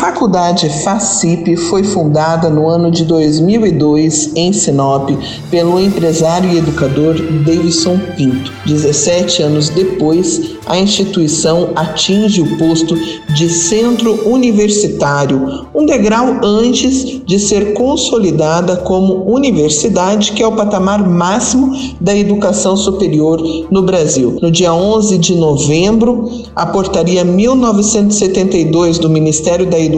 Faculdade FACIP foi fundada no ano de 2002 em Sinop pelo empresário e educador Davidson Pinto. 17 anos depois, a instituição atinge o posto de centro universitário, um degrau antes de ser consolidada como universidade, que é o patamar máximo da educação superior no Brasil. No dia 11 de novembro, a portaria 1972 do Ministério da Educação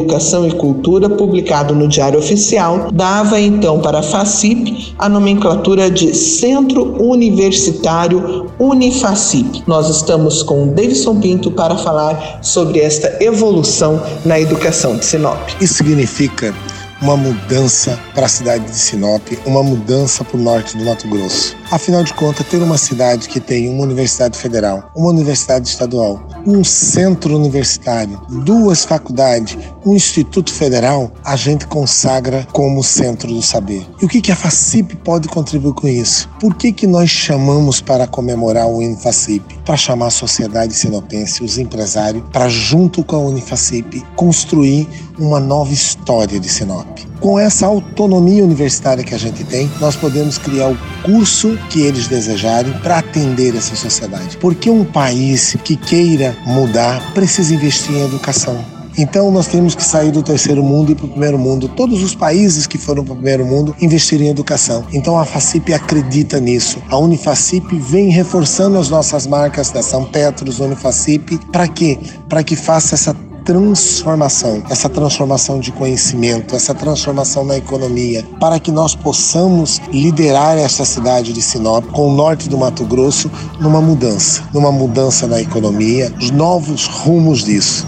e Cultura, publicado no Diário Oficial, dava então para a FACIP a nomenclatura de Centro Universitário Unifacip. Nós estamos com Davidson Pinto para falar sobre esta evolução na educação de Sinop. Isso significa uma mudança para a cidade de Sinop, uma mudança para o norte do Mato Grosso. Afinal de contas, ter uma cidade que tem uma universidade federal, uma universidade estadual, um centro universitário, duas faculdades, um instituto federal, a gente consagra como centro do saber. E o que, que a FACIP pode contribuir com isso? Por que, que nós chamamos para comemorar o Unifacip? Para chamar a sociedade sinopense, os empresários, para junto com a Unifacip construir uma nova história de Sinop. Com essa autonomia universitária que a gente tem, nós podemos criar o curso que eles desejarem para atender essa sociedade. Porque um país que queira mudar precisa investir em educação. Então nós temos que sair do terceiro mundo e para o primeiro mundo. Todos os países que foram para o primeiro mundo investirem em educação. Então a FACIP acredita nisso. A Unifacip vem reforçando as nossas marcas da São Petros, Unifacip, para quê? Para que faça essa transformação, essa transformação de conhecimento, essa transformação na economia, para que nós possamos liderar essa cidade de Sinop com o norte do Mato Grosso numa mudança, numa mudança na economia, os novos rumos disso.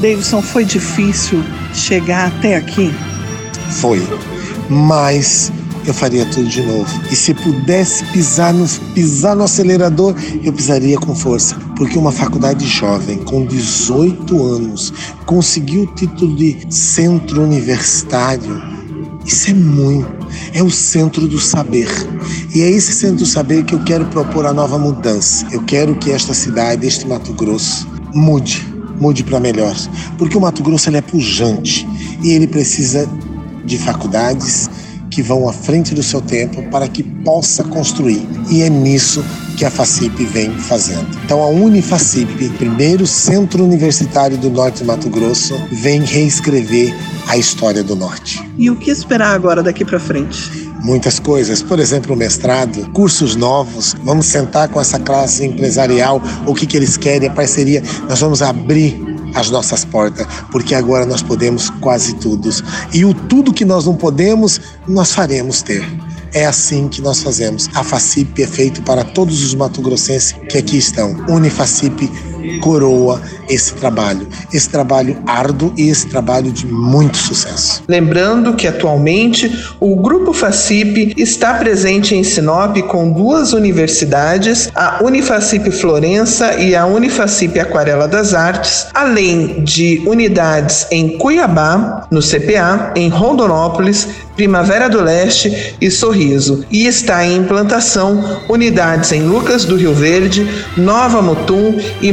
Davidson, foi difícil chegar até aqui? Foi, mas eu faria tudo de novo. E se pudesse pisar no, pisar no acelerador, eu pisaria com força. Porque uma faculdade jovem, com 18 anos, conseguiu o título de centro universitário, isso é muito. É o centro do saber. E é esse centro do saber que eu quero propor a nova mudança. Eu quero que esta cidade, este Mato Grosso, mude. Mude para melhor. Porque o Mato Grosso ele é pujante e ele precisa de faculdades, que vão à frente do seu tempo para que possa construir. E é nisso que a FACIP vem fazendo. Então a Unifacip, primeiro centro universitário do Norte de Mato Grosso, vem reescrever a história do Norte. E o que esperar agora daqui para frente? muitas coisas, por exemplo, o mestrado, cursos novos, vamos sentar com essa classe empresarial, o que, que eles querem, a parceria, nós vamos abrir as nossas portas, porque agora nós podemos quase tudo. E o tudo que nós não podemos, nós faremos ter. É assim que nós fazemos. A FACIP é feito para todos os matogrossenses que aqui estão. Unifacip coroa esse trabalho, esse trabalho árduo e esse trabalho de muito sucesso. Lembrando que atualmente o Grupo FACIP está presente em Sinop com duas universidades, a Unifacip Florença e a Unifacip Aquarela das Artes, além de unidades em Cuiabá, no CPA, em Rondonópolis, Primavera do Leste e Sorriso. E está em implantação unidades em Lucas do Rio Verde, Nova Mutum e